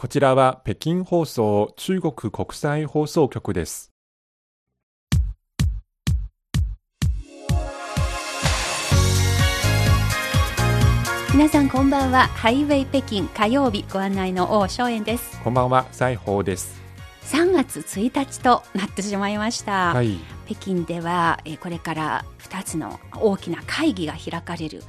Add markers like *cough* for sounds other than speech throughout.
こちらは北京放送中国国際放送局です。皆さんこんばんはハイウェイ北京火曜日ご案内の王正円ですこんばんは、西宝です。3月1日となってしまいました、はい。北京では、えーこれから2つの大きな会議が開かれる、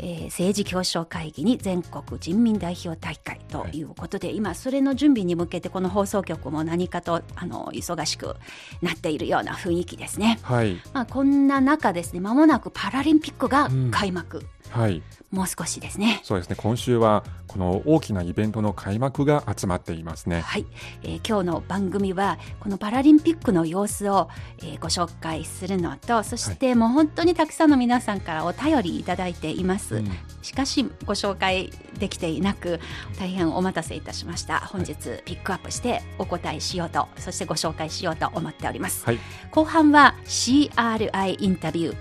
えー政治協商会議に全国人民代表大会ということで、今それの準備に向けてこの放送局も何かとあの忙しくなっているような雰囲気ですね。はい。まあ、こんな中ですねまもなくパラリンピックが開幕、はい。もう少しですね。そうですね。今週はこの大きなイベントの開幕が集まっていますね。はい、えー今日の番組はこのパラリンピックの様子を、えーご紹介するのとそしてもう本当にたくさんの皆さんからお便りいただいています、うんしかしご紹介できていなく大変お待たせいたしました本日ピックアップしてお答えしようとそしてご紹介しようと思っております、はい。後半は CRI インタビュー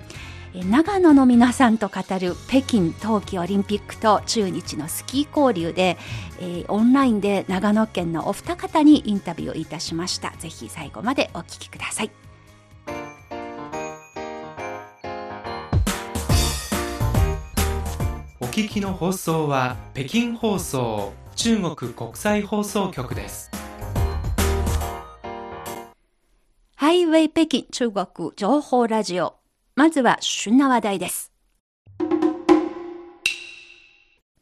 長野の皆さんと語る北京冬季オリンピックと中日のスキー交流で、えーオンラインで長野県のお二方にインタビューをいたしました。ぜひ最後までお聞きください。お聞きの放送は北京放送中国国際放送局です。ハイウェイ北京中国情報ラジオまずは旬な話題です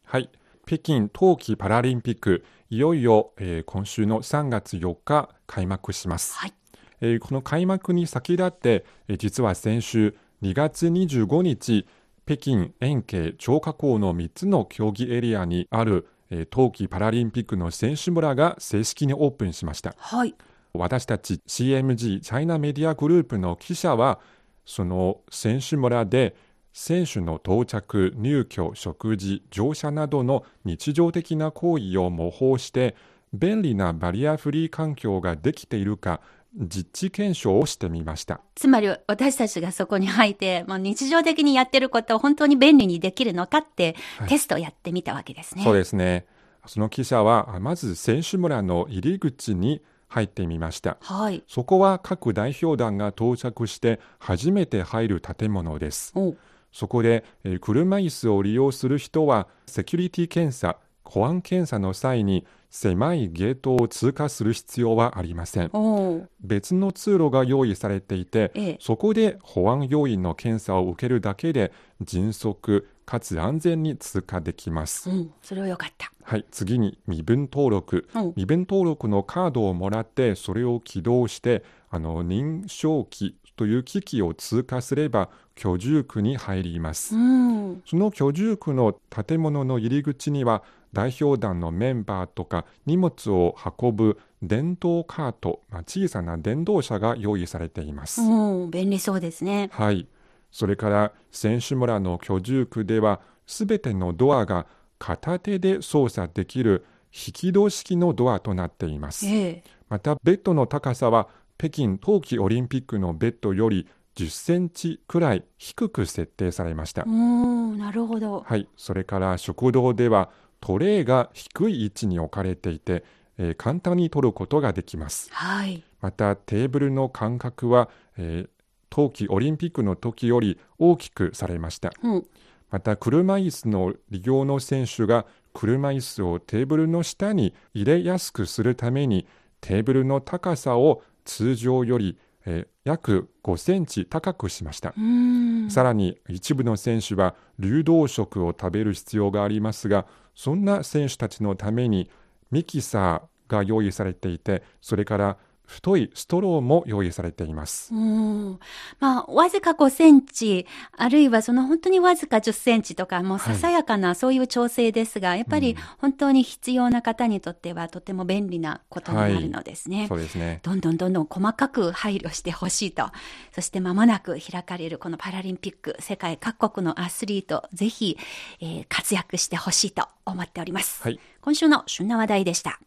はい。北京冬季パラリンピック、いよいよ、えー今週の3月4日開幕します。はいえーこの開幕に先立って、えー実は先週2月25日、北京延慶張家口の3つの競技エリアにある、えー冬季パラリンピックの選手村が正式にオープンしました。はい私たち CMG チャイナメディアグループの記者はその選手村で選手の到着、入居、食事、乗車などの日常的な行為を模倣して便利なバリアフリー環境ができているか実地検証をしてみました。つまり私たちがそこに入って、まあ、日常的にやってることを本当に便利にできるのかって、はいテストをやってみたわけですね。そうですね。その記者はまず選手村の入り口に入ってみました。はい。そこは各代表団が到着して初めて入る建物です。おそこで、えー車椅子を利用する人はセキュリティ検査、保安検査の際に狭いゲートを通過する必要はありません。お別の通路が用意されていて、ええそこで保安要員の検査を受けるだけで迅速かつ安全に通過できます。うん、それはよかった。はい、次に身分登録。うん身分登録のカードをもらってそれを起動してあの認証機という機器を通過すれば居住区に入ります。うん。その居住区の建物の入り口には代表団のメンバーとか荷物を運ぶ電動カート、まあ、小さな電動車が用意されています。うん、便利そうですね。はい。それから選手村の居住区ではすべてのドアが片手で操作できる引き戸式のドアとなっています。ええ。またベッドの高さは北京冬季オリンピックのベッドより10センチくらい低く設定されました。うん、なるほど。はい、それから食堂ではトレーが低い位置に置かれていて、えー簡単に取ることができます。はい。またテーブルの間隔は、えー冬季オリンピックの時より大きくされました。うん。また車椅子の利用の選手が車椅子をテーブルの下に入れやすくするためにテーブルの高さを通常より、えー約5センチ高くしました。うん。さらに一部の選手は流動食を食べる必要がありますがそんな選手たちのためにミキサーが用意されていてそれから太いストローも用意されています。うん。まあ、わずか5センチ、あるいはその本当にわずか10センチとか、もうささやかなそういう調整ですが、やっぱり本当に必要な方にとってはとても便利なことになるのですね。そうですね。どんどんどんどん細かく配慮してほしいと。そして間もなく開かれるこのパラリンピック、世界各国のアスリート、ぜひ、えー活躍してほしいと思っております。はい。今週の旬な話題でした。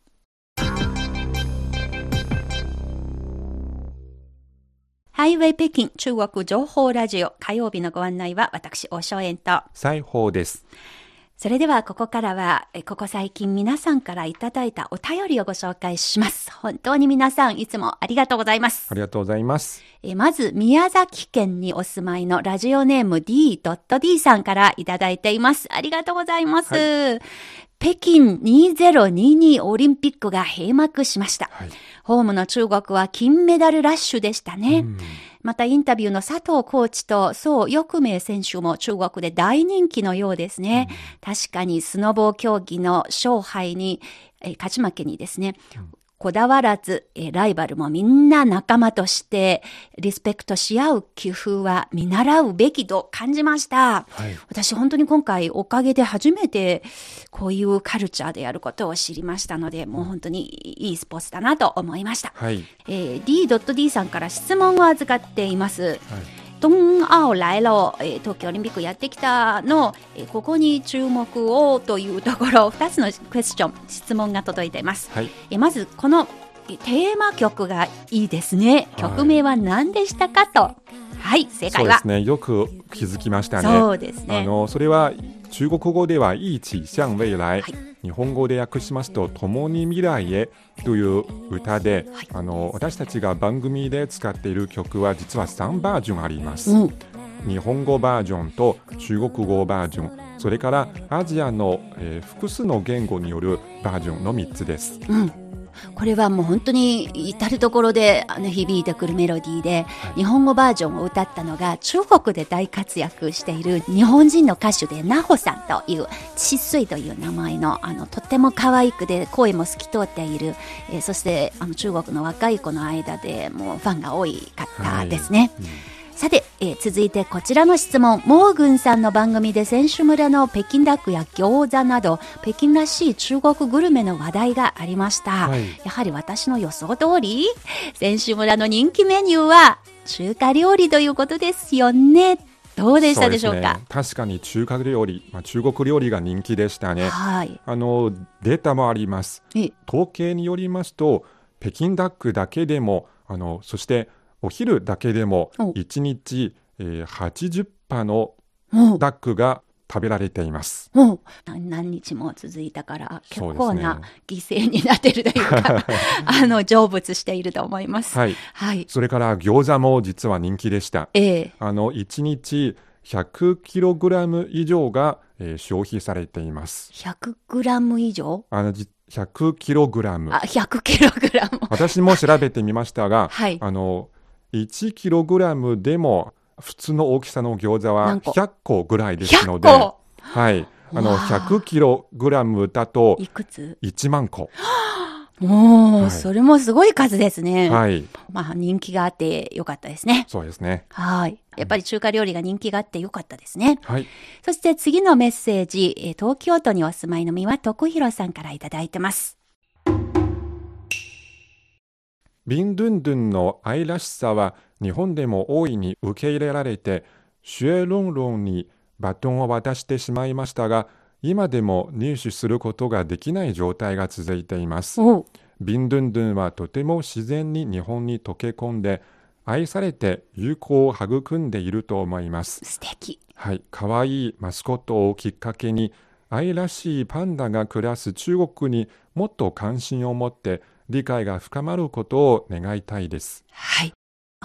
ハイウェイ北京中国情報ラジオ火曜日のご案内は私、大正円と裁縫です。それではここからは、えここ最近皆さんからいただいたお便りをご紹介します。本当に皆さんいつもありがとうございますあ。りがとうございます。えまず、宮崎県にお住まいのラジオネーム D.D さんからいただいています。ありがとうございます。北京2022オリンピックが閉幕しました。はい。ホームの中国は金メダルラッシュでしたね。うんまたインタビューの佐藤コーチと宋翼明選手も中国で大人気のようですね。確かにスノボー競技の勝敗に、えー勝ち負けにですね、こだわらず、えーライバルもみんな仲間としてリスペクトし合う工夫は見習うべきと感じました。はい。私本当に今回おかげで初めてこういうカルチャーでやることを知りましたので、もう本当にいいスポーツだなと思いました。はい。えー D.D さんから質問を預かっています。はい。東青来了、えー東京オリンピックやってきたの、えーここに注目をというところ、*laughs* 2つのクエスチョン、質問が届いています。はい。えーまず、このえーテーマ曲がいいですね。はい曲名は何でしたかと。はい、正解はそうです。ね。よく気づきましたね。そうですあね。のそれは中国語では「一起向未来」はい。日本語で訳しますと「共に未来へ」という歌で、はい。あの私たちが番組で使っている曲は実は3バージョンあります、うん、日本語バージョンと中国語バージョン。それからアジアの、えー複数の言語によるバージョンの3つです。うん。これはもう本当に至るところであの響いてくるメロディーで、日本語バージョンを歌ったのが中国で大活躍している日本人の歌手でナホさんというちっすいという名前のあのとっても可愛くで声も透き通っている、えーそしてあの中国の若い子の間でもうファンが多い方ですね。うんさて、えー続いてこちらの質問。モーグンさんの番組で選手村の北京ダックや餃子など、北京らしい中国グルメの話題がありました。はいやはり私の予想通り、選手村の人気メニューは中華料理ということですよね。どうでしたでしょうか？ね、確かに中華料理、まあ、中国料理が人気でしたねはい。あのデータもありますえ、統計によりますと北京ダックだけでもあのそしてお昼だけでもお1日、えー80羽のダックが食べられています。何何日も続いたから、結構な犠牲になってるというか、*laughs* あの、成仏していると思います。はい、はい。それから餃子も実は人気でした。ええあの1日 100kg 以上が、えー消費されています。100グラム以上？あのじ 100kg あ、100キログラム。私も調べてみましたが、はいあの 1kg でも普通の大きさの餃子は何個100個ぐらいですの100で、個？はい、あのわあ 100kg だといくつ？1万個、*gasps* おー、はいそれもすごい数ですね。はい、まあ、人気があってよかったですね。そうですね。はい。やっぱり中華料理が人気があってよかったですね。はい、そして次のメッセージ、えー東京都にお住まいの三輪徳弘さんからいただいてます。ビンドゥンドゥンの愛らしさは日本でも大いに受け入れられて、シュエロンロンにバトンを渡してしまいましたが、今でも入手することができない状態が続いています。ビンドゥンドゥンはとても自然に日本に溶け込んで、愛されて友好を育んでいると思います。素敵。はい、かわいいマスコットをきっかけに、愛らしいパンダが暮らす中国にもっと関心を持って理解が深まることを願いたいです。はい。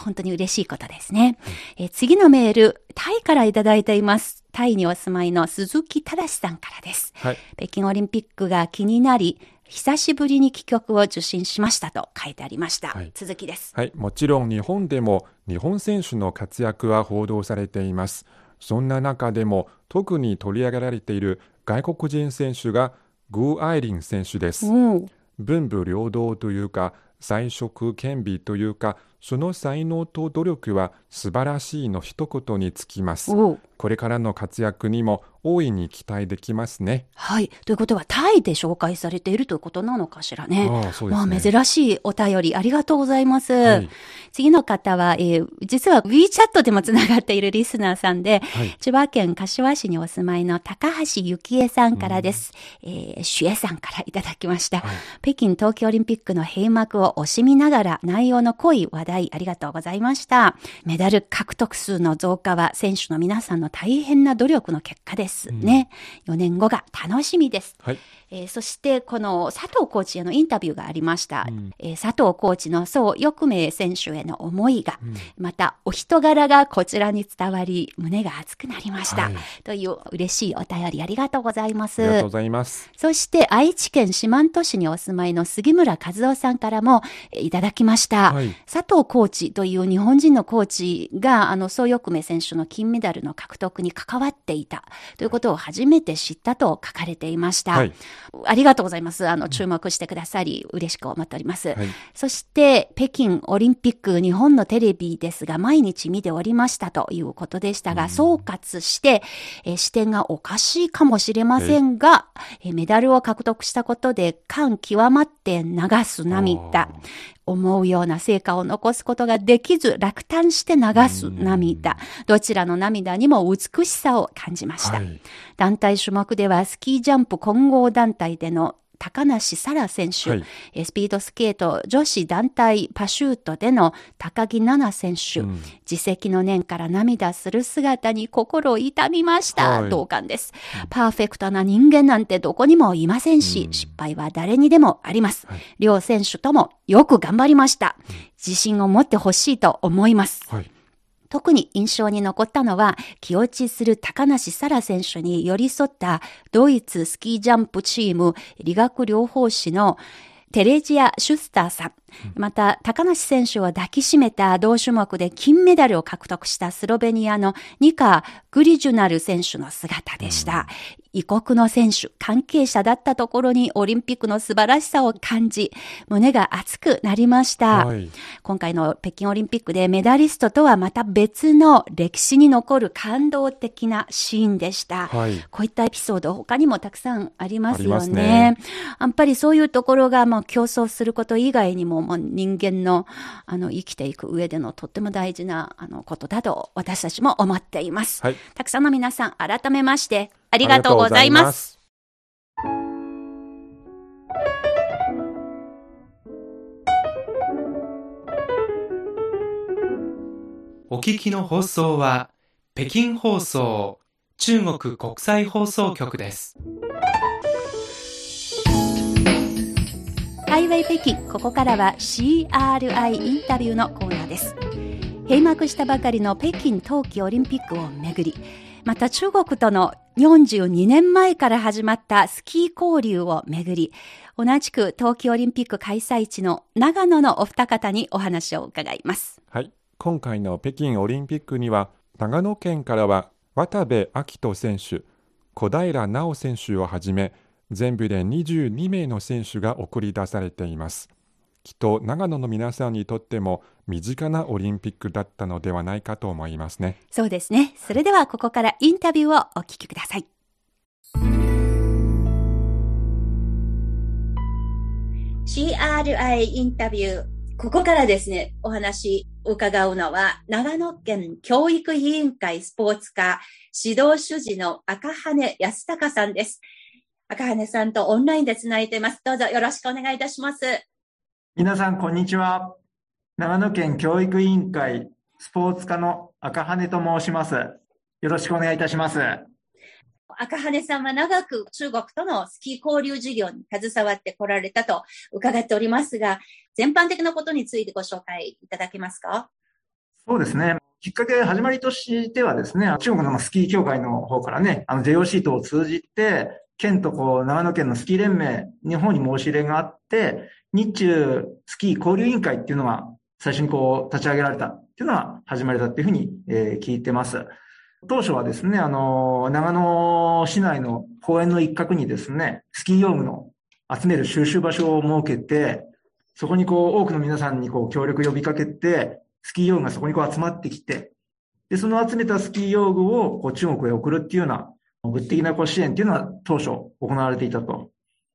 本当に嬉しいことですね。えー次のメール、タイからいただいています。タイにお住まいの鈴木正さんからです。はい、北京オリンピックが気になり、久しぶりに帰局を受診しましたと書いてありました。はい続きです。はい、もちろん日本でも日本選手の活躍は報道されています。そんな中でも特に取り上げられている外国人選手がグー・アイリン選手です。うん。文武両道というか才色兼備というかその才能と努力は素晴らしいの一言につきますこれからの活躍にも大いに期待できますねはい。ということは、タイで紹介されているということなのかしらね。ああねまあ、珍しいお便り、ありがとうございます。はい次の方は、えー実は WeChat でもつながっているリスナーさんで、はい千葉県柏市にお住まいの高橋幸恵さんからです。えー、シュエさんからいただきました。はい北京冬季オリンピックの閉幕をを惜しみながら内容の濃い話題ありがとうございました。メダル獲得数の増加は選手の皆さんの大変な努力の結果ですね。4年後が楽しみです。はい。えーそして、この佐藤コーチへのインタビューがありました。うんえー佐藤コーチの宋翼明選手への思いが、またお人柄がこちらに伝わり、胸が熱くなりました。はいという嬉しいお便りありがとうございます。ありがとうございます。そして愛知県四万十市にお住まいの杉村和夫さんからもえーいただきました。はい佐藤コーチという日本人のコーチが、あの、宋翼明選手の金メダルの獲得に関わっていたということを初めて知ったと書かれていました。はい。ありがとうございます。あの、注目してくださり、嬉しく思っております。はい。そして、北京オリンピック、日本のテレビですが、毎日見ておりましたということでしたが、総括して、えー視点がおかしいかもしれませんが、えーメダルを獲得したことで感極まって流す涙思うような成果を残すことができず、落胆して流す涙、どちらの涙にも美しさを感じました。はい。団体種目ではスキージャンプ混合団体での高梨沙羅選手、はいえスピードスケート女子団体パシュートでの高木菜那選手、うん自責の念から涙する姿に心を痛みました。はい同感です。パーフェクトな人間なんてどこにもいませんし、うん失敗は誰にでもあります。はい両選手ともよく頑張りました。自信を持ってほしいと思います。はい。特に印象に残ったのは、気落ちする高梨沙羅選手に寄り添ったドイツスキージャンプチーム理学療法士のテレジア・シュスターさん。また、高梨選手を抱きしめた同種目で金メダルを獲得したスロベニアのニカ・グリジュナル選手の姿でした。異国の選手、関係者だったところにオリンピックの素晴らしさを感じ、胸が熱くなりました。はい。今回の北京オリンピックでメダリストとはまた別の歴史に残る感動的なシーンでした。はい。こういったエピソード他にもたくさんありますよねね。やっぱりそういうところがもう競争すること以外にももう人間のあの生きていく上でのとっても大事なあのことだと私たちも思っています。はい。たくさんの皆さん改めましてありがとうございます。す。お聞きの放送は北京放送中国国際放送局です。ハイウェイ北京、ここからは CRI インタビューのコーナーです。閉幕したばかりの北京冬季オリンピックをめぐり、また中国との42年前から始まったスキー交流をめぐり、同じく冬季オリンピック開催地の長野のお二方にお話を伺います。はい。今回の北京オリンピックには、長野県からは渡部暁斗選手、小平奈緒選手をはじめ、全部で22名の選手が送り出されています。きっと長野の皆さんにとっても身近なオリンピックだったのではないかと思いますね。そうですね。それではここからインタビューをお聞きください。CRI インタビュー。ここからですね、お話伺うのは、長野県教育委員会スポーツ課指導主事の赤羽康隆さんです。赤羽さんとオンラインでつないでいます。どうぞよろしくお願いいたします。皆さん、こんにちは。長野県教育委員会スポーツ課の赤羽と申します。よろしくお願いいたします。赤羽さんは長く中国とのスキー交流事業に携わってこられたと伺っておりますが、全般的なことについてご紹介いただけますか？そうですね。きっかけ、始まりとしてはですね、中国のスキー協会の方からね、あの JOC 等を通じて、県とこう、長野県のスキー連盟、日本に申し入れがあって、日中スキー交流委員会っていうのが最初にこう、立ち上げられたっていうのが始まりだっていうふうに、えー聞いてます。当初はですね、あの、長野市内の公園の一角にですね、スキー用具の集める収集場所を設けて、そこにこう、多くの皆さんにこう、協力呼びかけて、スキー用具がそこにこう集まってきて、で、その集めたスキー用具をこう中国へ送るっていうような、物的なこう支援っていうのは当初行われていたと。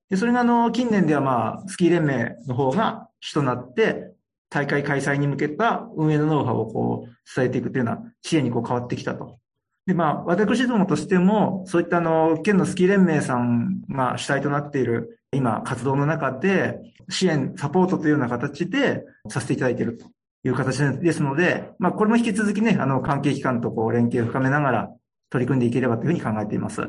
で、それがあの、近年ではまあ、スキー連盟の方が主となって、大会開催に向けた運営のノウハウをこう、伝えていくというような支援にこう変わってきたと。で、まあ、私どもとしても、そういったあの、県のスキー連盟さんが主体となっている今活動の中で支援、サポートというような形でさせていただいているという形ですので、まあこれも引き続きね、あの関係機関とこう連携を深めながら取り組んでいければというふうに考えています。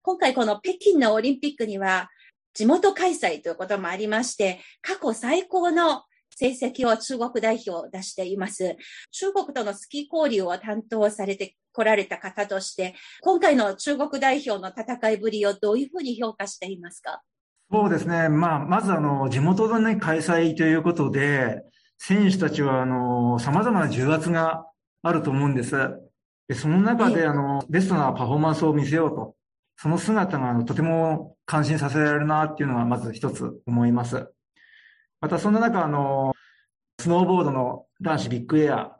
今回この北京のオリンピックには地元開催ということもありまして、過去最高の成績を中国代表を出しています。中国とのスキー交流を担当されて来られた方として、今回の中国代表の戦いぶりをどういうふうに評価していますか？そうですね。まあ、まずあの、地元のね、開催ということで、選手たちはあの、様々な重圧があると思うんです。で、その中であの、ベストなパフォーマンスを見せようと。その姿があのとても感心させられるなっていうのがまず一つ思います。またそんな中、あの、スノーボードの男子ビッグエア、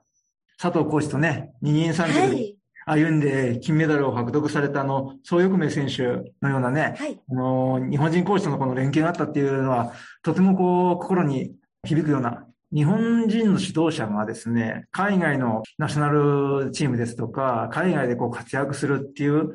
佐藤コーチとね、二人三脚で歩んで金メダルを獲得されたあの、総翼名選手のようなね、はい、あの、日本人コーチとのこの連携があったっていうのは、とてもこう、心に響くような、日本人の指導者がですね、海外のナショナルチームですとか、海外でこう活躍するっていう、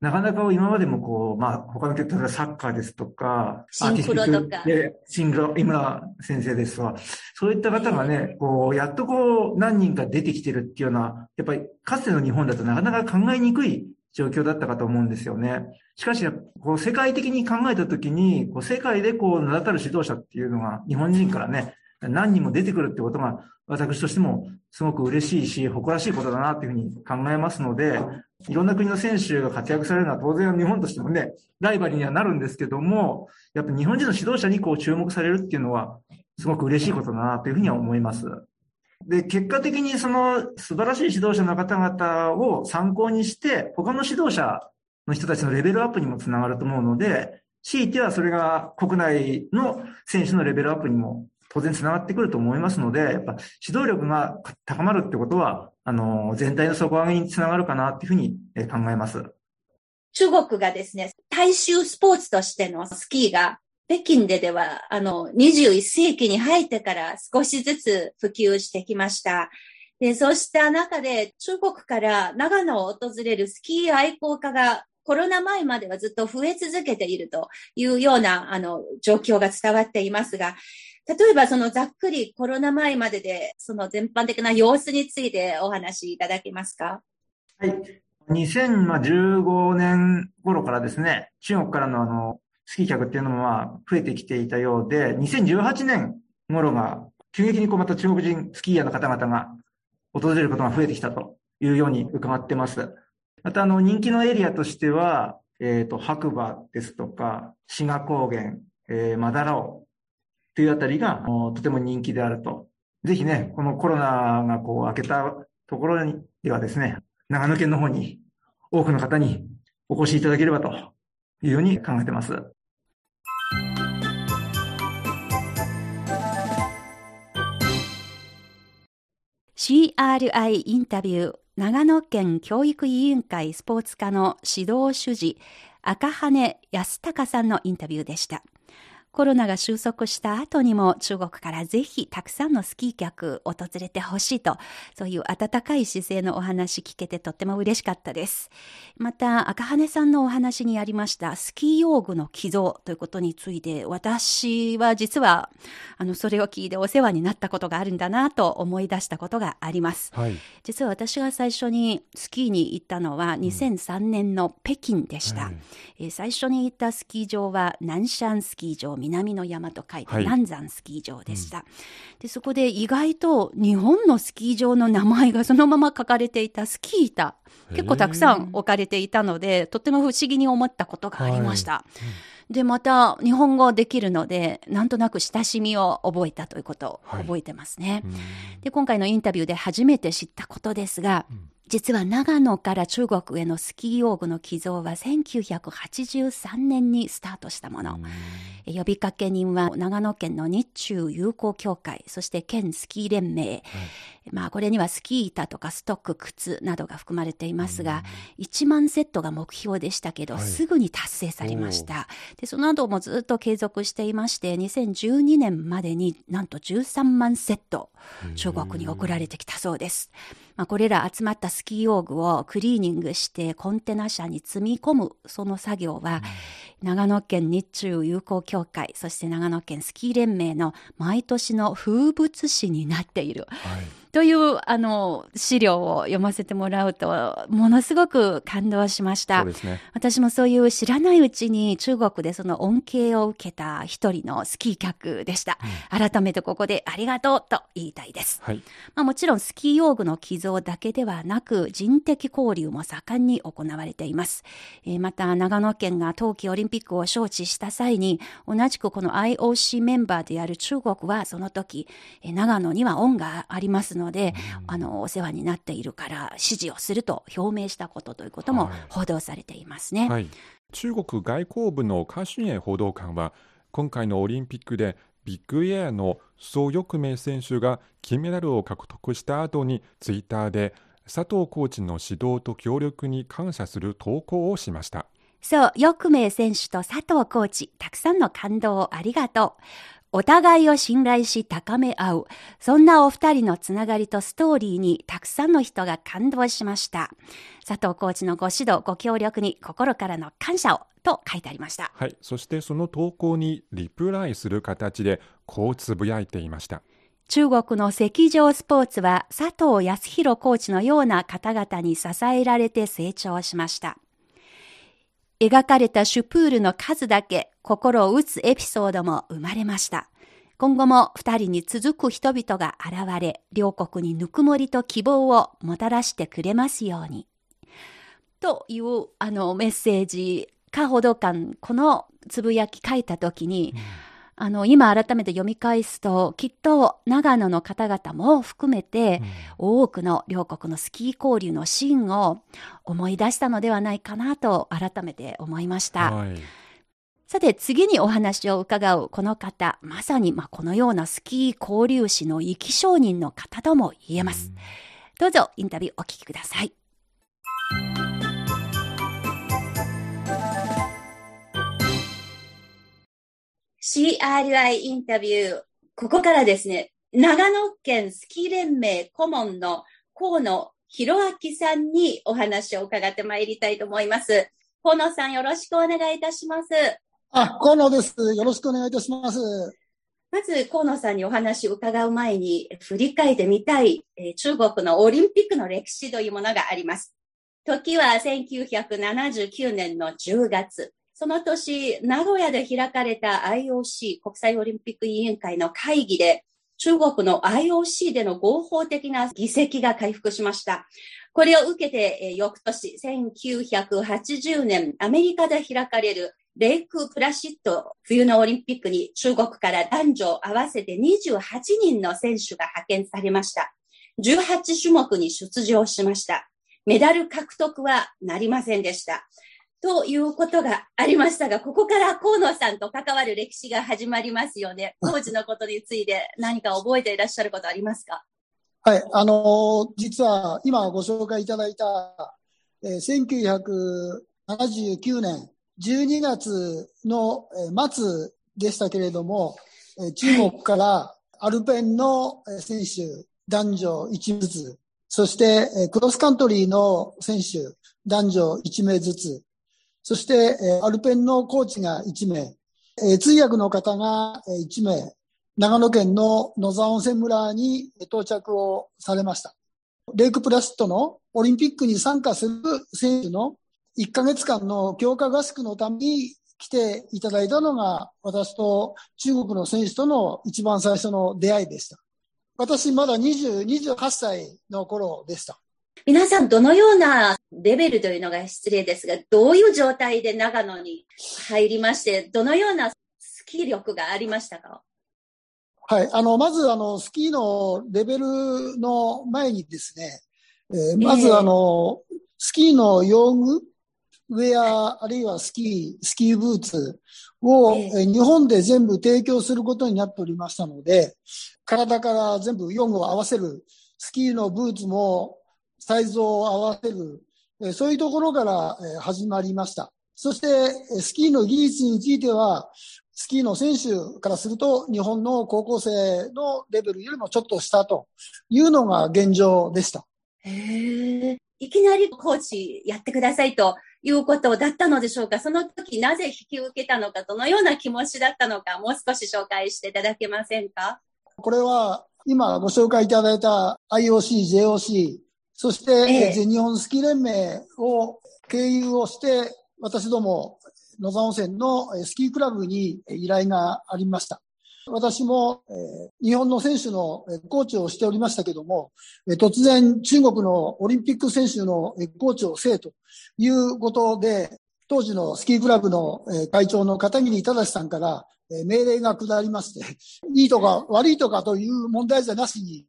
なかなか今までもこう、まあ、他の例えばサッカーですとか、シンクロとか。シンクロ、井村先生ですわ。そういった方がね、こう、やっとこう、何人か出てきてるっていうのは、やっぱりかつての日本だとなかなか考えにくい状況だったかと思うんですよね。しかし、こう、世界的に考えたときに、こう、世界でこう、名だたる指導者っていうのが、日本人からね、何人も出てくるってことが、私としてもすごく嬉しいし、誇らしいことだなっていうふうに考えますので、いろんな国の選手が活躍されるのは当然日本としてもね、ライバルにはなるんですけども、やっぱ日本人の指導者にこう注目されるっていうのは、すごく嬉しいことだなというふうには思います。で、結果的にその素晴らしい指導者の方々を参考にして、他の指導者の人たちのレベルアップにもつながると思うので、強いてはそれが国内の選手のレベルアップにも当然繋がってくると思いますので、やっぱ指導力が高まるってことは、あの、全体の底上げにつながるかなっていうふうに考えます。中国がですね、大衆スポーツとしてのスキーが北京ででは、あの、21世紀に入ってから少しずつ普及してきました。で、そうした中で中国から長野を訪れるスキー愛好家がコロナ前まではずっと増え続けているというような、あの、状況が伝わっていますが、例えばそのざっくりコロナ前までで、その全般的な様子についてお話しいただけますか？はい。2015年頃からですね、中国からのあの、スキー客っていうのもまあ増えてきていたようで、2018年頃が急激にこうまた中国人スキーヤーの方々が訪れることが増えてきたというように伺ってます。またあの人気のエリアとしては、えっ、ー、と、白馬ですとか、志賀高原、えー、マダラオというあたりがとても人気であると。ぜひね、このコロナがこう明けたところにではですね、長野県の方に多くの方にお越しいただければというように考えてます。CRI インタビュー長野県教育委員会スポーツ課の指導主事赤羽康隆さんのインタビューでした。コロナが収束した後にも中国からぜひたくさんのスキー客訪れてほしいと、そういう温かい姿勢のお話聞けてとっても嬉しかったです。また、赤羽さんのお話にありましたスキー用具の寄贈ということについて、私は実は、あの、それを聞いてお世話になったことがあるんだなと思い出したことがあります。はい、実は私が最初にスキーに行ったのは2003年の北京でした。うんえ最初に行ったスキー場は南山スキー場南の山と書いて南山スキー場でした、はいうん、でそこで意外と日本のスキー場の名前がそのまま書かれていたスキー板結構たくさん置かれていたのでとても不思議に思ったことがありました、はいうん、でまた日本語できるのでなんとなく親しみを覚えたということを覚えてますね、はい、で今回のインタビューで初めて知ったことですが、うん実は長野から中国へのスキー用具の寄贈は1983年にスタートしたもの。呼びかけ人は長野県の日中友好協会、そして県スキー連盟。はい、まあこれにはスキー板とかストック、靴などが含まれていますが、1万セットが目標でしたけど、はい、すぐに達成されました。で、その後もずっと継続していまして、2012年までになんと13万セット中国に送られてきたそうです。まあ、これら集まったスキー用具をクリーニングしてコンテナ車に積み込むその作業は、長野県日中友好協会、そして長野県スキー連盟の毎年の風物詩になっている。はいというあの資料を読ませてもらうと、ものすごく感動しました。そうですね。私もそういう知らないうちに中国でその恩恵を受けた一人のスキー客でした。改めてここでありがとうと言いたいです。はい。まあ、もちろんスキー用具の寄贈だけではなく人的交流も盛んに行われています。えーまた長野県が冬季オリンピックを招致した際に同じくこの IOC メンバーである中国はその時、えー長野には恩がありますので、あのお世話になっているから支持をすると表明したことということもはい報道されていますね。はい、中国外交部のカ・シエ報道官は今回のオリンピックでビッグエアの蘇翊鳴選手が金メダルを獲得した後にツイッターで佐藤コーチの指導と協力に感謝する投稿をしました。そう、翼名選手と佐藤コーチ、たくさんの感動をありがとう。お互いを信頼し高め合う。そんなお二人のつながりとストーリーにたくさんの人が感動しました。佐藤コーチのご指導、ご協力に心からの感謝をと書いてありました。はい、そしてその投稿にリプライする形でこうつぶやいていました。中国の赤上スポーツは佐藤康弘コーチのような方々に支えられて成長しました。描かれたシュプールの数だけ心を打つエピソードも生まれました。今後も二人に続く人々が現れ、両国にぬくもりと希望をもたらしてくれますように。というあのメッセージ、かほど感、このつぶやき書いたときに、あの、今改めて読み返すと、きっと長野の方々も含めて、多くの両国のスキー交流のシーンを思い出したのではないかなと改めて思いました。はい、さて次にお話を伺うこの方、まさにまあこのようなスキー交流史の生き証人の方とも言えます。どうぞインタビューお聞きください。CRI インタビュー。ここからですね、長野県スキー連盟顧問の河野博明さんにお話を伺ってまいりたいと思います。河野さんよろしくお願いいたします。あ、河野です。よろしくお願いいたします。まず河野さんにお話を伺う前に振り返ってみたい、えー中国のオリンピックの歴史というものがあります。時は1979年の10月。その年、名古屋で開かれた IOC 国際オリンピック委員会の会議で、中国の IOC での合法的な議席が回復しました。これを受けて、翌年、1980年、アメリカで開かれるレイク・プラシット冬のオリンピックに中国から男女合わせて28人の選手が派遣されました。18種目に出場しました。メダル獲得はなりませんでした。ということがありましたが、ここから河野さんと関わる歴史が始まりますよね。当時のことについて何か覚えていらっしゃることありますか？はい、あのー実は今ご紹介いただいた、えー1979年12月のえー末でしたけれども、えー中国からアルペンのえー選手男女1名ずつ、そしてえークロスカントリーの選手男女1名ずつ、そしてえアルペンのコーチが1名、え通訳の方が1名、長野県の野沢温泉村に到着をされました。レイクプラストのオリンピックに参加する選手の1ヶ月間の強化合宿のために来ていただいたのが私と中国の選手との一番最初の出会いでした。私まだ20、28歳の頃でした。皆さんどのようなレベルというのが失礼ですが、どういう状態で長野に入りまして、どのようなスキー力がありましたか？はい。あの、まず、あの、スキーのレベルの前にですね、えーまず、ええあの、スキーの用具、ウェア、あるいはスキー、スキーブーツを、えええー日本で全部提供することになっておりましたので、体から全部用具を合わせる、スキーのブーツもサイズを合わせる、えーそういうところから、えー始まりました。そして、えースキーの技術については、スキーの選手からすると、日本の高校生のレベルよりもちょっと下というのが現状でした。へえ。いきなりコーチやってくださいということだったのでしょうか？その時なぜ引き受けたのか、どのような気持ちだったのか、もう少し紹介していただけませんか？これは今ご紹介いただいた IOC、JOC、そして、ええ、全日本スキー連盟を経由をして、私ども野沢温泉のスキークラブに依頼がありました。私も、えー、日本の選手のコーチをしておりましたけども、えー、突然中国のオリンピック選手のコーチをせえということで、当時のスキークラブの会長の片桐正さんから命令が下りまして、いいとか悪いとかという問題じゃなしに、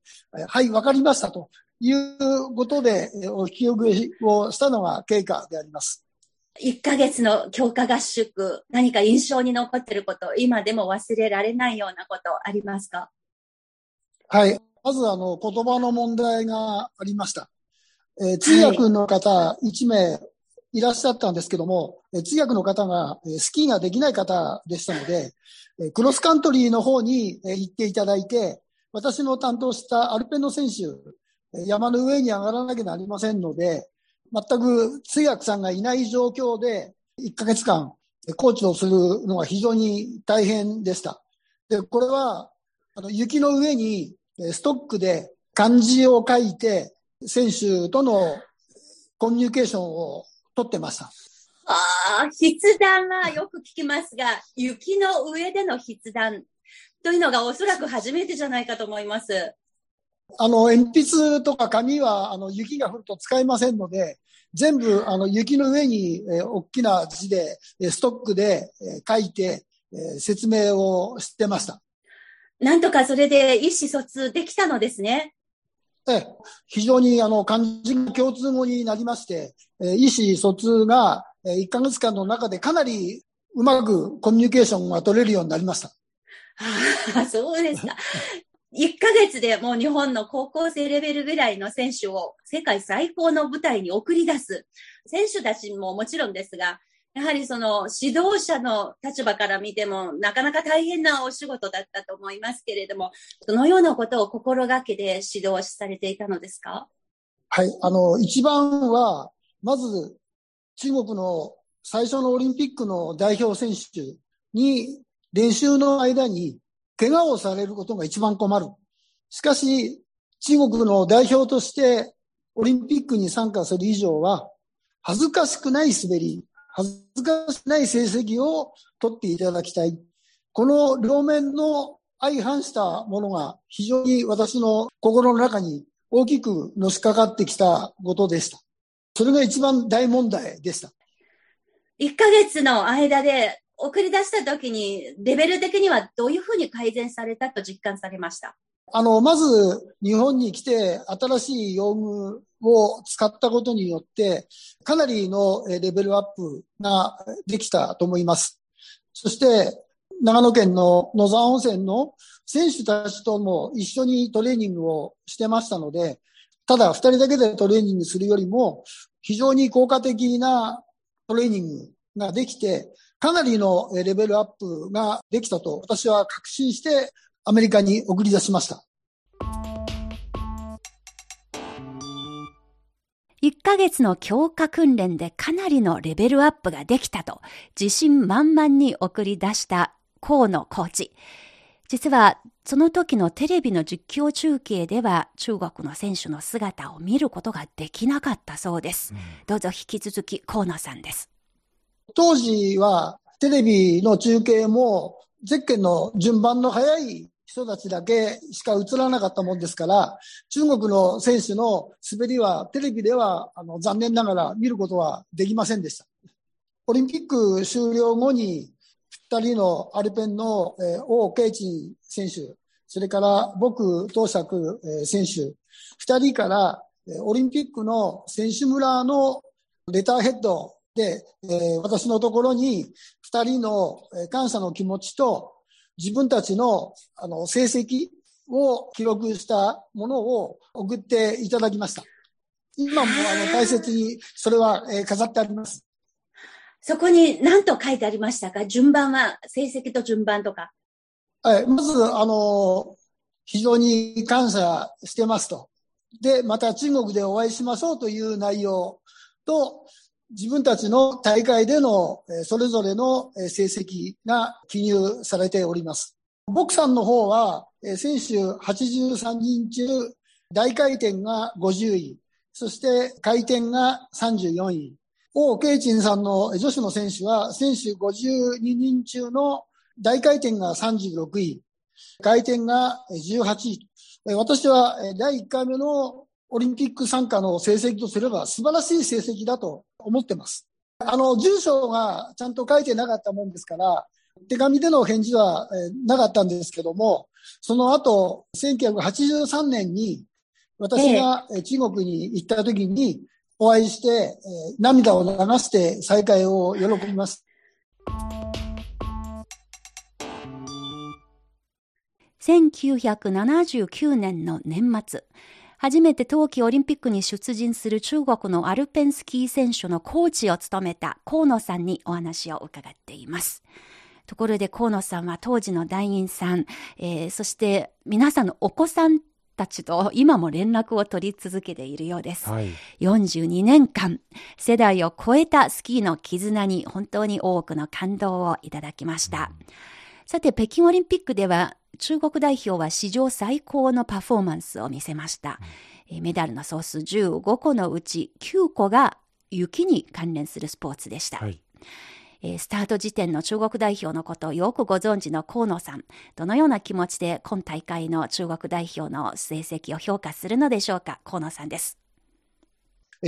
はい、わかりましたということでお引き受けをしたのが経過であります。1ヶ月の強化合宿、何か印象に残っていること、今でも忘れられないようなことありますか？はい。まず、あの、言葉の問題がありました。えー、通訳の方1名いらっしゃったんですけども、はい、通訳の方がスキーができない方でしたので、クロスカントリーの方に行っていただいて、私の担当したアルペンの選手、山の上に上がらなきゃなりませんので、全く通訳さんがいない状況で、1ヶ月間、コーチをするのが非常に大変でした。で、これは、あの、雪の上にストックで漢字を書いて、選手とのコミュニケーションを取ってました。ああ、筆談はよく聞きますが、雪の上での筆談というのがおそらく初めてじゃないかと思います。あの、鉛筆とか紙は、あの、雪が降ると使えませんので、全部、あの、雪の上に、えー、大きな字で、ストックで、えー、書いて、えー、説明をしてました。なんとかそれで意思疎通できたのですね。ええ、非常にあの漢字が共通語になりまして、えー、意思疎通が、えー、1ヶ月間の中でかなりうまくコミュニケーションが取れるようになりました。ああ、そうですか。1ヶ月でもう日本の高校生レベルぐらいの選手を世界最高の舞台に送り出す。選手たちももちろんですが、やはりその指導者の立場から見てもなかなか大変なお仕事だったと思いますけれども、どのようなことを心がけで指導されていたのですか？はい、あの、一番は、まず中国の最初のオリンピックの代表選手に練習の間に怪我をされることが一番困る。しかし、中国の代表としてオリンピックに参加する以上は、恥ずかしくない滑り、恥ずかしくない成績を取っていただきたい。この両面の相反したものが非常に私の心の中に大きくのしかかってきたことでした。それが一番大問題でした。1ヶ月の間で送り出した時に、レベル的にはどういうふうに改善されたと実感されました？あの、まず、日本に来て、新しい用具を使ったことによって、かなりのレベルアップができたと思います。そして、長野県の野沢温泉の選手たちとも一緒にトレーニングをしてましたので、ただ二人だけでトレーニングするよりも、非常に効果的なトレーニングができて、かなりのレベルアップができたと私は確信してアメリカに送り出しました。1ヶ月の強化訓練でかなりのレベルアップができたと自信満々に送り出した河野コーチ。実はその時のテレビの実況中継では中国の選手の姿を見ることができなかったそうです。うん、どうぞ引き続き河野さんです。当時はテレビの中継もゼッケンの順番の早い人たちだけしか映らなかったもんですから、中国の選手の滑りはテレビではあの残念ながら見ることはできませんでした。オリンピック終了後に二人のアルペンの、えー、王慶珍選手、それから僕、東釈、えー、選手、二人から、えー、オリンピックの選手村のレターヘッドで、えー、私のところに二人の感謝の気持ちと自分たちのあの成績を記録したものを送っていただきました。今もあの大切にそれは、えー、飾ってあります。そこに何と書いてありましたか？順番は、成績と順番とか。はい、まず、あの、非常に感謝してますとで、また中国でお会いしましょうという内容と、自分たちの大会でのそれぞれの成績が記入されております。ボクさんの方は、選手83人中、大回転が50位、そして回転が34位。王慶珍さんの女子の選手は、選手52人中の大回転が36位、回転が18位。私は第1回目のオリンピック参加の成績とすれば素晴らしい成績だと思ってます。あの、住所がちゃんと書いてなかったもんですから、手紙での返事はなかったんですけども、その後、1983年に私が中国に行った時にお会いして、涙を流して再会を喜びます。1979年の年末、初めて冬季オリンピックに出陣する中国のアルペンスキー選手のコーチを務めた河野さんにお話を伺っています。ところで河野さんは当時の団員さん、えー、そして皆さんのお子さんたちと今も連絡を取り続けているようです。はい、42年間、世代を超えたスキーの絆に本当に多くの感動をいただきました。うん、さて、北京オリンピックでは中国代表は史上最高のパフォーマンスを見せました。メダルの総数15個のうち9個が雪に関連するスポーツでした。はいスタート時点の中国代表のことをよくご存知の河野さん、どのような気持ちで今大会の中国代表の成績を評価するのでしょうか河野さんです。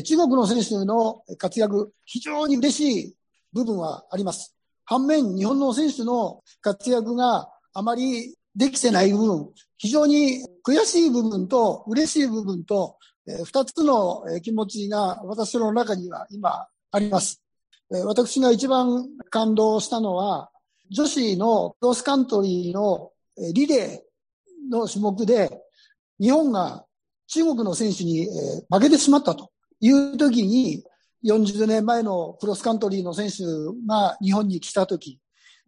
中国の選手の活躍、非常に嬉しい部分はあります。反面、日本の選手の活躍があまりできてない部分、非常に悔しい部分と嬉しい部分と、えー、つの気持ちが私の中には今あります。え、私が一番感動したのは、女子のクロスカントリーのリレーの種目で、日本が中国の選手に負けてしまったという時に、40年前のクロスカントリーの選手が日本に来た時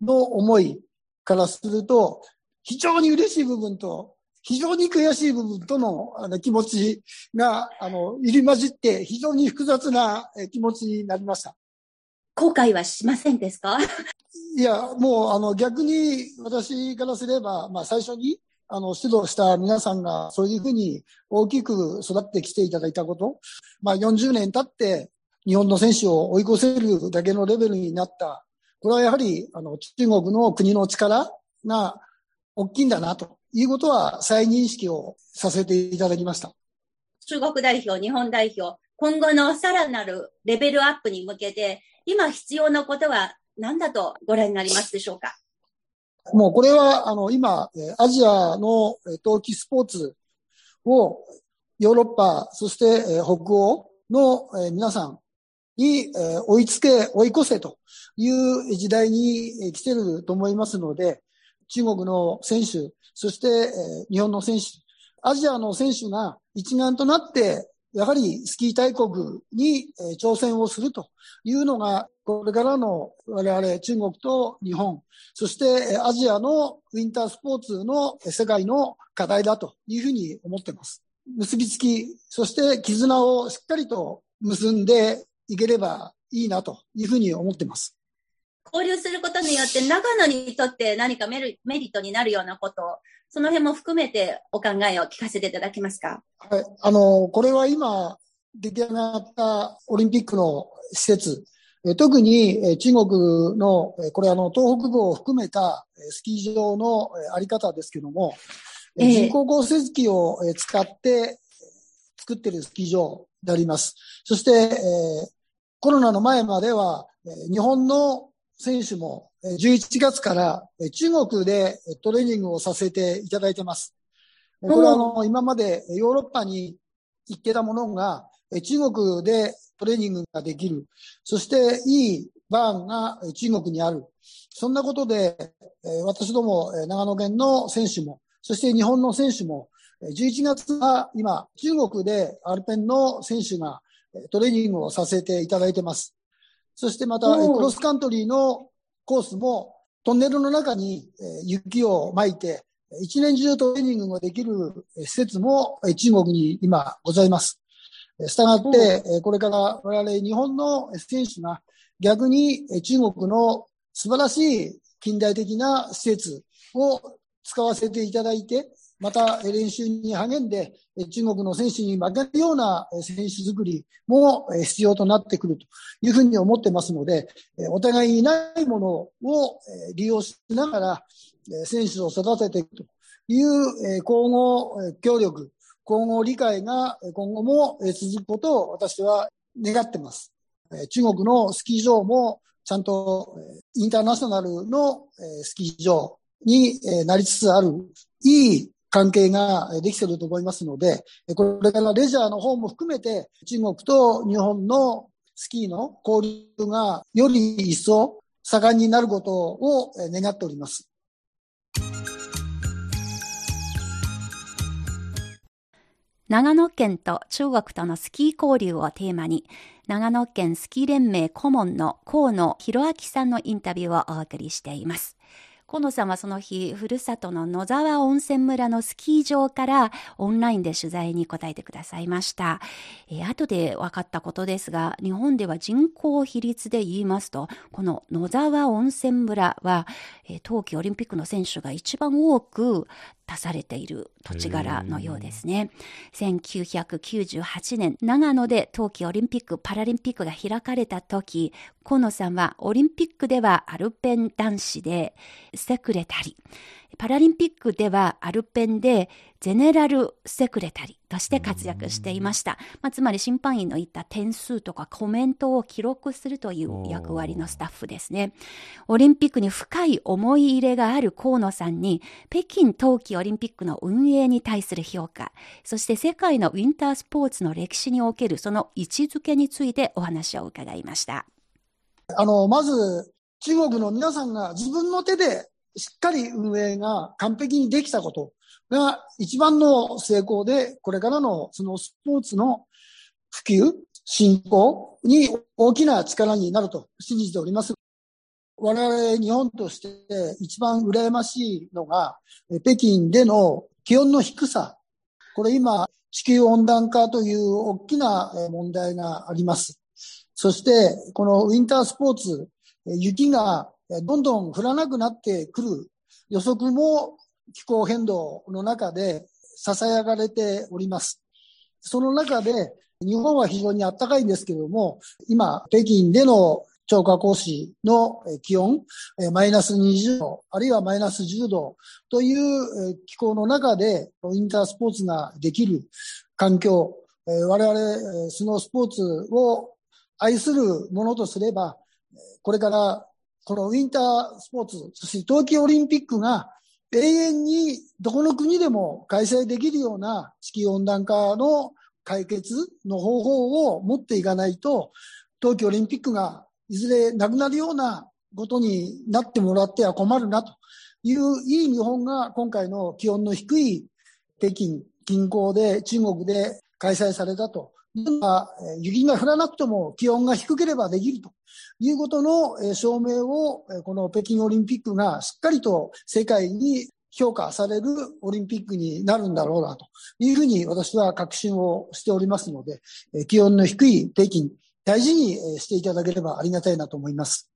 の思いからすると、非常に嬉しい部分と、非常に悔しい部分とのあの気持ちが、あの、入り混じって、非常に複雑な気持ちになりました。後悔はしませんですか？いや、もう、あの、逆に私からすれば、まあ、最初に、あの、指導した皆さんが、そういうふうに大きく育ってきていただいたこと、まあ、40年経って、日本の選手を追い越せるだけのレベルになった。これはやはり、あの、中国の国の力が、大きいんだなということは再認識をさせていただきました。中国代表、日本代表、今後のさらなるレベルアップに向けて、今必要なことは何だとご覧になりますでしょうか？もうこれは、あの、今、アジアの冬季スポーツをヨーロッパ、そして北欧の皆さんに追いつけ、追い越せという時代に来てると思いますので、中国の選手、そして、日本の選手、アジアの選手が一丸となって、やはりスキー大国に、挑戦をするというのが、これからの我々中国と日本、そしてアジアのウィンタースポーツの世界の課題だというふうに思っています。結びつき、そして絆をしっかりと結んでいければいいなというふうに思っています。交流することによって長野にとって何かメリットになるようなことを、その辺も含めてお考えを聞かせていただけますか？はい。あの、これは今、出来上がったオリンピックの施設、特に中国の、これあの、東北部を含めたスキー場のあり方ですけども、えー、人工降雪機を使って作っているスキー場であります。そして、えー、コロナの前までは、日本の選手も11月から中国でトレーニングをさせていただいてます。これはあの今までヨーロッパに行ってたものが中国でトレーニングができる。そしていいバーンが中国にある。そんなことで私ども長野県の選手も、そして日本の選手も11月は今中国でアルペンの選手がトレーニングをさせていただいてます。そしてまた、クロスカントリーのコースも、トンネルの中に雪を巻いて、一年中トレーニングができる施設も中国に今ございます。したがって、これから我々日本の選手が逆に中国の素晴らしい近代的な施設を使わせていただいて、また練習に励んで、中国の選手に負けるような選手作りも必要となってくるというふうに思ってますので、お互いにないものを利用しながら選手を育てていくという交互協力、交互理解が今後も続くことを私は願ってます。中国のスキー場もちゃんとインターナショナルのスキー場になりつつあるいい関係ができていると思いますので、これからレジャーの方も含めて中国と日本のスキーの交流がより一層盛んになることを願っております。長野県と中国とのスキー交流をテーマに、長野県スキー連盟顧問の河野博明さんのインタビューをお送りしています。河野さんはその日、ふるさとの野沢温泉村のスキー場からオンラインで取材に答えてくださいました。えー、後で分かったことですが、日本では人口比率で言いますと、この野沢温泉村は、えー、冬季オリンピックの選手が一番多く出されている土地柄のようですね。1998年、長野で冬季オリンピック・パラリンピックが開かれた時、河野さんはオリンピックではアルペン男子でセクレタリー、パラリンピックではアルペンでゼネラルセクレタリーとして活躍していました。まあ、つまり審判員の言った点数とかコメントを記録するという役割のスタッフですね。オリンピックに深い思い入れがある河野さんに、北京冬季オリンピックの運営に対する評価、そして世界のウィンタースポーツの歴史におけるその位置づけについてお話を伺いました。あの、まず、中国の皆さんが自分の手でしっかり運営が完璧にできたことが一番の成功で、これからのそのスポーツの普及、振興に大きな力になると信じております。我々日本として一番羨ましいのが、北京での気温の低さ。これ今、地球温暖化という大きな問題があります。そして、このウィンタースポーツ、雪がどんどん降らなくなってくる予測も気候変動の中で囁かれております。その中で日本は非常に暖かいんですけれども、今、北京での超過降水の気温、マイナス20度、あるいはマイナス10度という気候の中でインタースポーツができる環境、我々スノースポーツを愛するものとすれば、これからこのウィンタースポーツ、そして冬季オリンピックが永遠にどこの国でも開催できるような地球温暖化の解決の方法を持っていかないと、冬季オリンピックがいずれなくなるようなことになってもらっては困るなといういい日本が今回の気温の低い北京近郊で中国で開催されたと、雪が降らなくても気温が低ければできるということの証明を、この北京オリンピックがしっかりと世界に評価されるオリンピックになるんだろうなというふうに私は確信をしておりますので、気温の低い北京、大事にしていただければありがたいなと思います。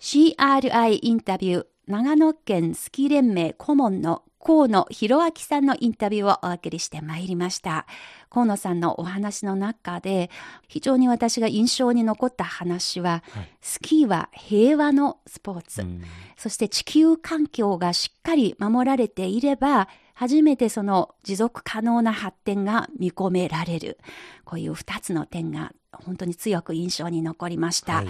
CRI インタビュー長野県スキー連盟顧問の河野博明さんのインタビューをお送りしてまいりました。河野さんのお話の中で、非常に私が印象に残った話は、はい、スキーは平和のスポーツ、そして地球環境がしっかり守られていれば、初めてその持続可能な発展が見込められる。こういう二つの点が本当に強く印象に残りました。はい、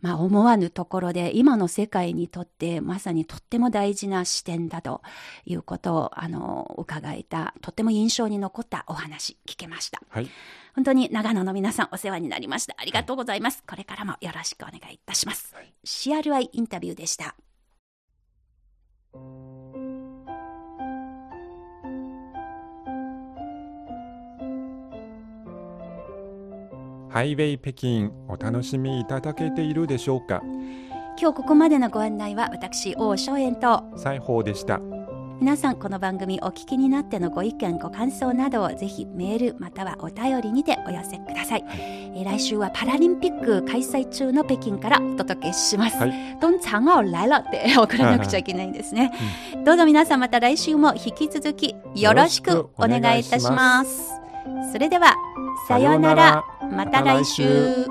まあ思わぬところで今の世界にとってまさにとっても大事な視点だということをあの伺えたとっても印象に残ったお話聞けました。はい、本当に長野の皆さんお世話になりました。ありがとうございます。これからもよろしくお願いいたします。CRI インタビューでした。ハイウェイ北京お楽しみいただけているでしょうか？今日ここまでのご案内は私王正円と。裁縫でした。皆さんこの番組お聞きになってのご意見ご感想などをぜひメールまたはお便りにてお寄せください、えー来週はパラリンピック開催中の北京からお届けします、はい。どんちゃんが来了って *laughs* 送らなくちゃいけないんですね、どうぞ皆さんまた来週も引き続きよろしくお願いいたしますそれではさようなら。また来週